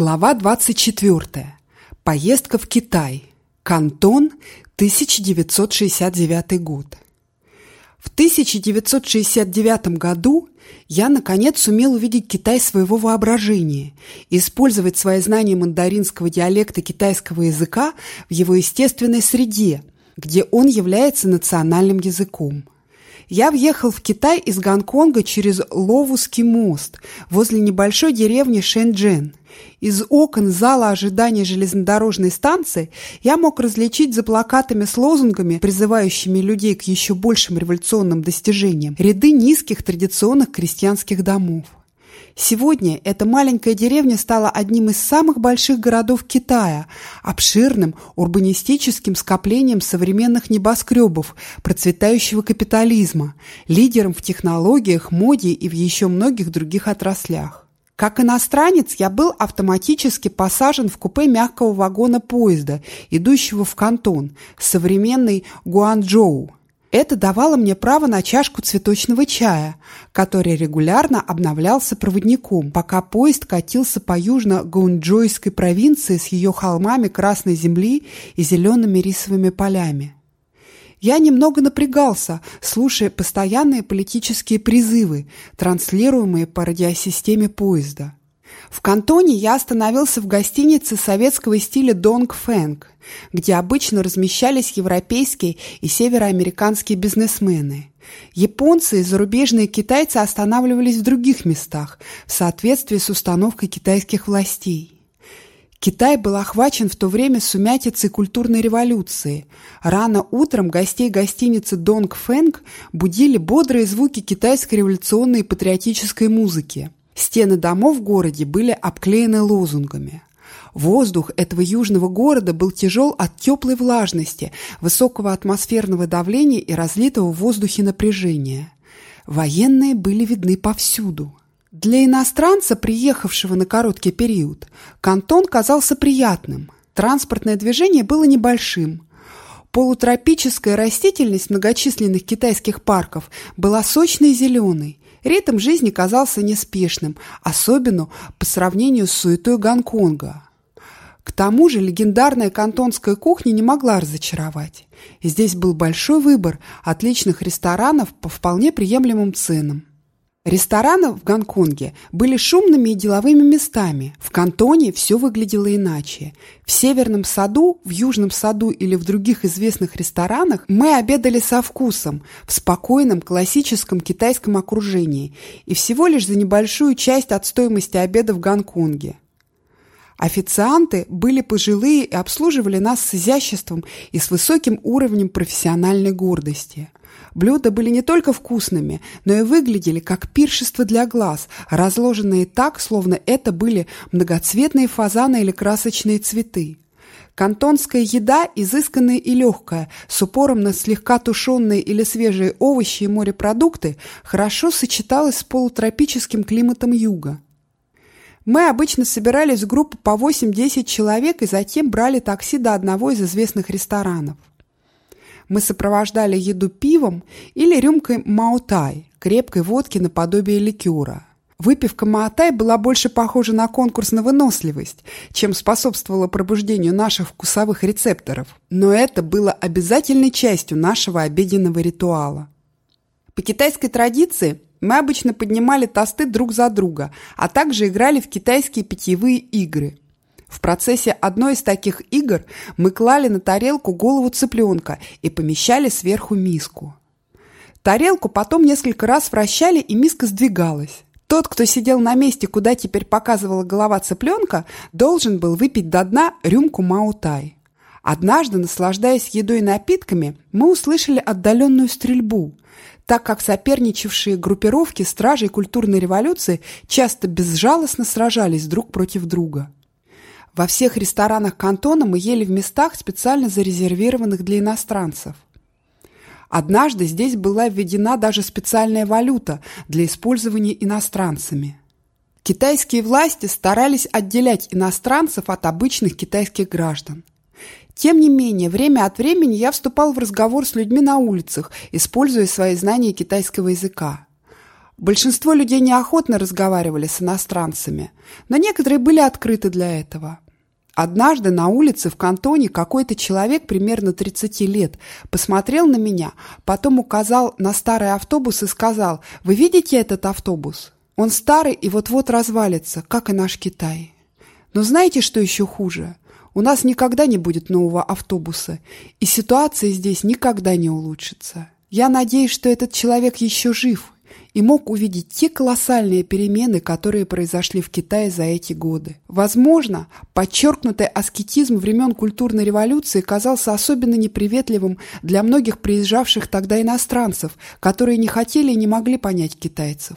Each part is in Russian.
Глава 24. Поездка в Китай. Кантон, 1969 год. В 1969 году я, наконец, сумел увидеть Китай своего воображения использовать свои знания мандаринского диалекта китайского языка в его естественной среде, где он является национальным языком. Я въехал в Китай из Гонконга через Ловусский мост возле небольшой деревни Шэньчжэн. Из окон зала ожидания железнодорожной станции я мог различить за плакатами с лозунгами, призывающими людей к еще большим революционным достижениям, ряды низких традиционных крестьянских домов. Сегодня эта маленькая деревня стала одним из самых больших городов Китая, обширным урбанистическим скоплением современных небоскребов, процветающего капитализма, лидером в технологиях, моде и в еще многих других отраслях. Как иностранец я был автоматически посажен в купе мягкого вагона поезда, идущего в Кантон, современный Гуанчжоу. Это давало мне право на чашку цветочного чая, который регулярно обновлялся проводником, пока поезд катился по южно-гунджойской провинции с ее холмами красной земли и зелеными рисовыми полями. Я немного напрягался, слушая постоянные политические призывы, транслируемые по радиосистеме поезда. В Кантоне я остановился в гостинице советского стиля «Донг Фэнг», где обычно размещались европейские и североамериканские бизнесмены. Японцы и зарубежные китайцы останавливались в других местах в соответствии с установкой китайских властей. Китай был охвачен в то время сумятицей культурной революции. Рано утром гостей гостиницы «Донг Фэнг» будили бодрые звуки китайской революционной и патриотической музыки. Стены домов в городе были обклеены лозунгами. Воздух этого южного города был тяжел от теплой влажности, высокого атмосферного давления и разлитого в воздухе напряжения. Военные были видны повсюду. Для иностранца, приехавшего на короткий период, кантон казался приятным. Транспортное движение было небольшим. Полутропическая растительность многочисленных китайских парков была сочной и зеленой. Ритм жизни казался неспешным, особенно по сравнению с суетой Гонконга. К тому же легендарная кантонская кухня не могла разочаровать. Здесь был большой выбор отличных ресторанов по вполне приемлемым ценам. Рестораны в Гонконге были шумными и деловыми местами. В Кантоне все выглядело иначе. В Северном саду, в Южном саду или в других известных ресторанах мы обедали со вкусом, в спокойном классическом китайском окружении и всего лишь за небольшую часть от стоимости обеда в Гонконге. Официанты были пожилые и обслуживали нас с изяществом и с высоким уровнем профессиональной гордости – Блюда были не только вкусными, но и выглядели как пиршество для глаз, разложенные так, словно это были многоцветные фазаны или красочные цветы. Кантонская еда изысканная и легкая, с упором на слегка тушеные или свежие овощи и морепродукты, хорошо сочеталась с полутропическим климатом юга. Мы обычно собирались в группу по 8-10 человек и затем брали такси до одного из известных ресторанов. Мы сопровождали еду пивом или рюмкой маутай, крепкой водки наподобие ликера. Выпивка Маатай была больше похожа на конкурс на выносливость, чем способствовала пробуждению наших вкусовых рецепторов. Но это было обязательной частью нашего обеденного ритуала. По китайской традиции мы обычно поднимали тосты друг за друга, а также играли в китайские питьевые игры – в процессе одной из таких игр мы клали на тарелку голову цыпленка и помещали сверху миску. Тарелку потом несколько раз вращали, и миска сдвигалась. Тот, кто сидел на месте, куда теперь показывала голова цыпленка, должен был выпить до дна рюмку маутай. Однажды, наслаждаясь едой и напитками, мы услышали отдаленную стрельбу, так как соперничавшие группировки стражей культурной революции часто безжалостно сражались друг против друга. Во всех ресторанах кантона мы ели в местах, специально зарезервированных для иностранцев. Однажды здесь была введена даже специальная валюта для использования иностранцами. Китайские власти старались отделять иностранцев от обычных китайских граждан. Тем не менее, время от времени я вступал в разговор с людьми на улицах, используя свои знания китайского языка. Большинство людей неохотно разговаривали с иностранцами, но некоторые были открыты для этого. Однажды на улице в кантоне какой-то человек примерно 30 лет посмотрел на меня, потом указал на старый автобус и сказал «Вы видите этот автобус? Он старый и вот-вот развалится, как и наш Китай». Но знаете, что еще хуже? У нас никогда не будет нового автобуса, и ситуация здесь никогда не улучшится. Я надеюсь, что этот человек еще жив и мог увидеть те колоссальные перемены, которые произошли в Китае за эти годы. Возможно, подчеркнутый аскетизм времен культурной революции казался особенно неприветливым для многих приезжавших тогда иностранцев, которые не хотели и не могли понять китайцев.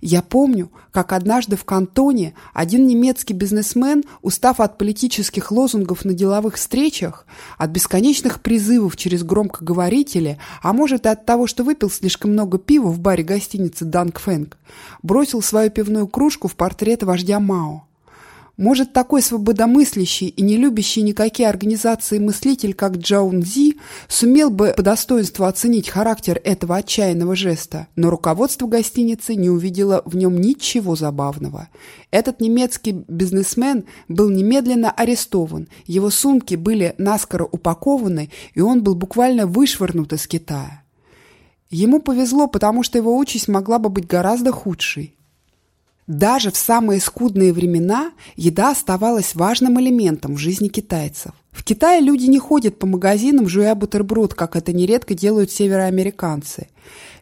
Я помню, как однажды в Кантоне один немецкий бизнесмен, устав от политических лозунгов на деловых встречах, от бесконечных призывов через громкоговорители, а может и от того, что выпил слишком много пива в баре гостиницы «Данг Фэнг», бросил свою пивную кружку в портрет вождя Мао. Может, такой свободомыслящий и не любящий никакие организации мыслитель, как Джаун Зи, сумел бы по достоинству оценить характер этого отчаянного жеста, но руководство гостиницы не увидело в нем ничего забавного. Этот немецкий бизнесмен был немедленно арестован, его сумки были наскоро упакованы, и он был буквально вышвырнут из Китая. Ему повезло, потому что его участь могла бы быть гораздо худшей. Даже в самые скудные времена еда оставалась важным элементом в жизни китайцев. В Китае люди не ходят по магазинам, жуя бутерброд, как это нередко делают североамериканцы.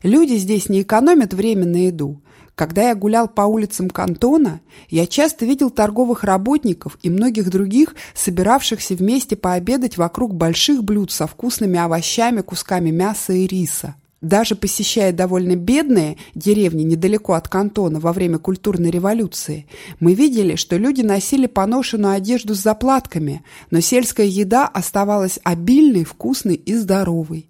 Люди здесь не экономят время на еду. Когда я гулял по улицам Кантона, я часто видел торговых работников и многих других, собиравшихся вместе пообедать вокруг больших блюд со вкусными овощами, кусками мяса и риса. Даже посещая довольно бедные деревни недалеко от кантона во время культурной революции, мы видели, что люди носили поношенную одежду с заплатками, но сельская еда оставалась обильной, вкусной и здоровой.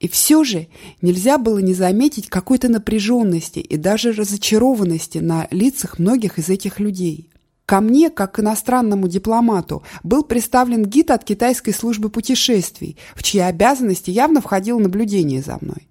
И все же нельзя было не заметить какой-то напряженности и даже разочарованности на лицах многих из этих людей. Ко мне, как к иностранному дипломату, был представлен гид от китайской службы путешествий, в чьи обязанности явно входило наблюдение за мной.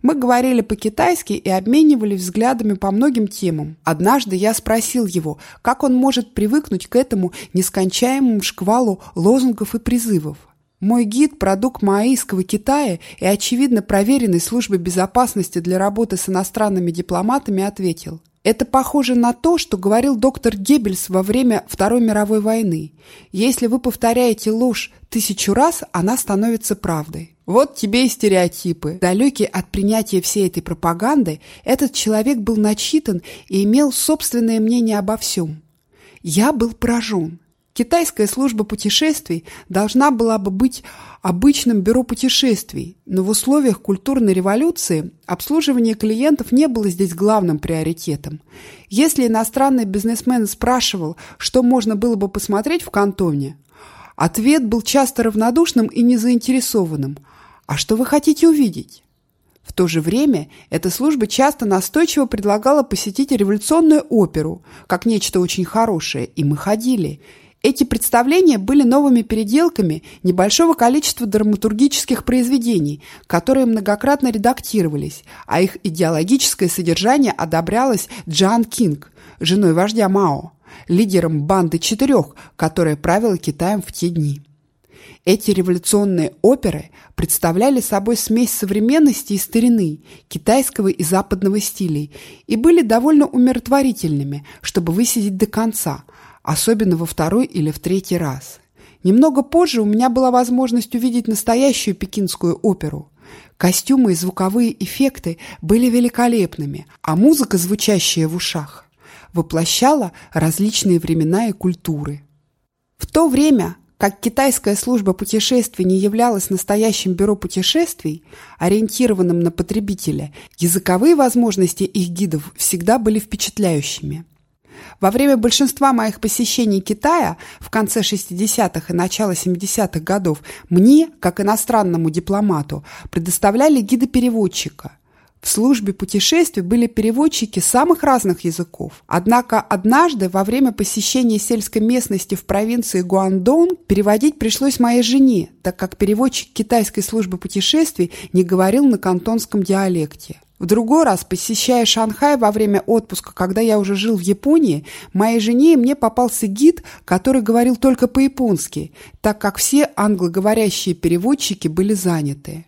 Мы говорили по-китайски и обменивались взглядами по многим темам. Однажды я спросил его, как он может привыкнуть к этому нескончаемому шквалу лозунгов и призывов. Мой гид – продукт маоистского Китая и, очевидно, проверенный службой безопасности для работы с иностранными дипломатами ответил – это похоже на то, что говорил доктор Геббельс во время Второй мировой войны. Если вы повторяете ложь тысячу раз, она становится правдой. Вот тебе и стереотипы. Далекий от принятия всей этой пропаганды, этот человек был начитан и имел собственное мнение обо всем. Я был поражен. Китайская служба путешествий должна была бы быть обычным бюро путешествий, но в условиях культурной революции обслуживание клиентов не было здесь главным приоритетом. Если иностранный бизнесмен спрашивал, что можно было бы посмотреть в кантоне, ответ был часто равнодушным и незаинтересованным. «А что вы хотите увидеть?» В то же время эта служба часто настойчиво предлагала посетить революционную оперу, как нечто очень хорошее, и мы ходили – эти представления были новыми переделками небольшого количества драматургических произведений, которые многократно редактировались, а их идеологическое содержание одобрялось Джан Кинг, женой вождя Мао, лидером банды четырех, которая правила Китаем в те дни. Эти революционные оперы представляли собой смесь современности и старины, китайского и западного стилей, и были довольно умиротворительными, чтобы высидеть до конца – особенно во второй или в третий раз. Немного позже у меня была возможность увидеть настоящую пекинскую оперу. Костюмы и звуковые эффекты были великолепными, а музыка, звучащая в ушах, воплощала различные времена и культуры. В то время, как китайская служба путешествий не являлась настоящим бюро путешествий, ориентированным на потребителя, языковые возможности их гидов всегда были впечатляющими. Во время большинства моих посещений Китая в конце 60-х и начало 70-х годов мне, как иностранному дипломату, предоставляли гида-переводчика. В службе путешествий были переводчики самых разных языков. Однако однажды во время посещения сельской местности в провинции Гуандон переводить пришлось моей жене, так как переводчик китайской службы путешествий не говорил на кантонском диалекте. В другой раз, посещая Шанхай во время отпуска, когда я уже жил в Японии, моей жене и мне попался гид, который говорил только по-японски, так как все англоговорящие переводчики были заняты.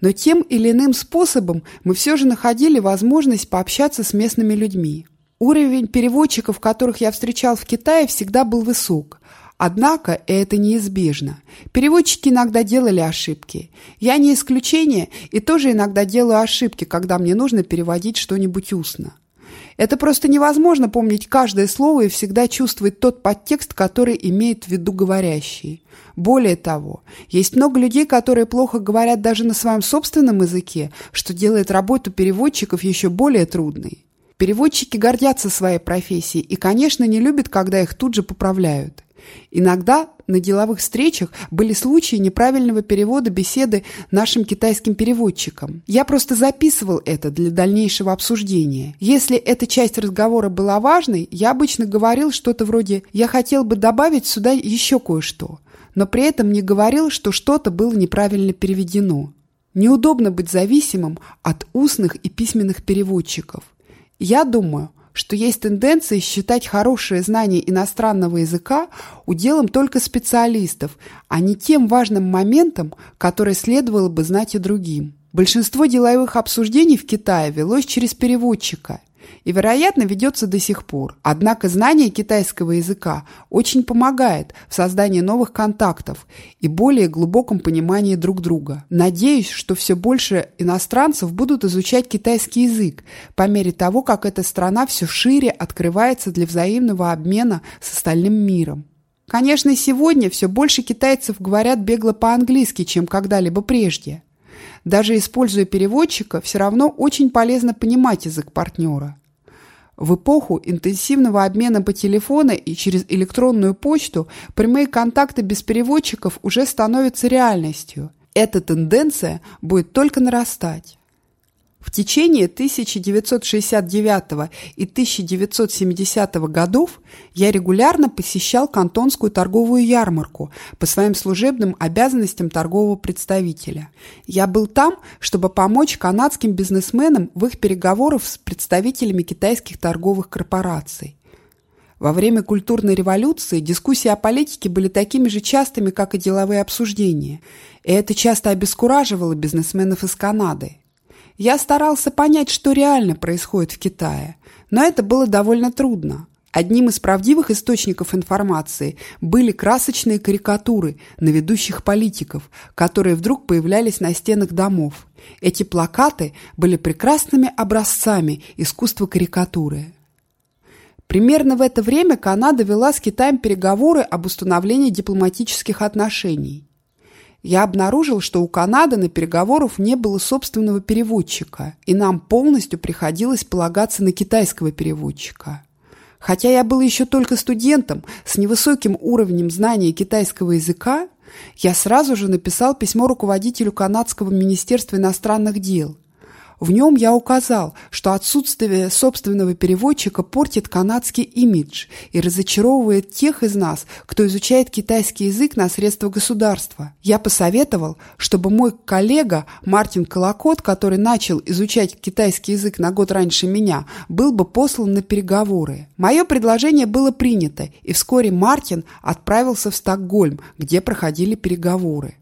Но тем или иным способом мы все же находили возможность пообщаться с местными людьми. Уровень переводчиков, которых я встречал в Китае, всегда был высок. Однако это неизбежно. Переводчики иногда делали ошибки. Я не исключение и тоже иногда делаю ошибки, когда мне нужно переводить что-нибудь устно. Это просто невозможно помнить каждое слово и всегда чувствовать тот подтекст, который имеет в виду говорящий. Более того, есть много людей, которые плохо говорят даже на своем собственном языке, что делает работу переводчиков еще более трудной. Переводчики гордятся своей профессией и, конечно, не любят, когда их тут же поправляют. Иногда на деловых встречах были случаи неправильного перевода беседы нашим китайским переводчикам. Я просто записывал это для дальнейшего обсуждения. Если эта часть разговора была важной, я обычно говорил что-то вроде «я хотел бы добавить сюда еще кое-что», но при этом не говорил, что что-то было неправильно переведено. Неудобно быть зависимым от устных и письменных переводчиков. Я думаю, что есть тенденция считать хорошее знание иностранного языка уделом только специалистов, а не тем важным моментом, который следовало бы знать и другим. Большинство деловых обсуждений в Китае велось через переводчика, и, вероятно, ведется до сих пор. Однако знание китайского языка очень помогает в создании новых контактов и более глубоком понимании друг друга. Надеюсь, что все больше иностранцев будут изучать китайский язык по мере того, как эта страна все шире открывается для взаимного обмена с остальным миром. Конечно, сегодня все больше китайцев говорят бегло по-английски, чем когда-либо прежде. Даже используя переводчика, все равно очень полезно понимать язык партнера. В эпоху интенсивного обмена по телефону и через электронную почту прямые контакты без переводчиков уже становятся реальностью. Эта тенденция будет только нарастать. В течение 1969 и 1970 годов я регулярно посещал Кантонскую торговую ярмарку по своим служебным обязанностям торгового представителя. Я был там, чтобы помочь канадским бизнесменам в их переговорах с представителями китайских торговых корпораций. Во время культурной революции дискуссии о политике были такими же частыми, как и деловые обсуждения, и это часто обескураживало бизнесменов из Канады. Я старался понять, что реально происходит в Китае, но это было довольно трудно. Одним из правдивых источников информации были красочные карикатуры на ведущих политиков, которые вдруг появлялись на стенах домов. Эти плакаты были прекрасными образцами искусства карикатуры. Примерно в это время Канада вела с Китаем переговоры об установлении дипломатических отношений я обнаружил, что у Канады на переговоров не было собственного переводчика, и нам полностью приходилось полагаться на китайского переводчика. Хотя я был еще только студентом с невысоким уровнем знания китайского языка, я сразу же написал письмо руководителю канадского министерства иностранных дел – в нем я указал, что отсутствие собственного переводчика портит канадский имидж и разочаровывает тех из нас, кто изучает китайский язык на средства государства. Я посоветовал, чтобы мой коллега Мартин Колокот, который начал изучать китайский язык на год раньше меня, был бы послан на переговоры. Мое предложение было принято, и вскоре Мартин отправился в Стокгольм, где проходили переговоры.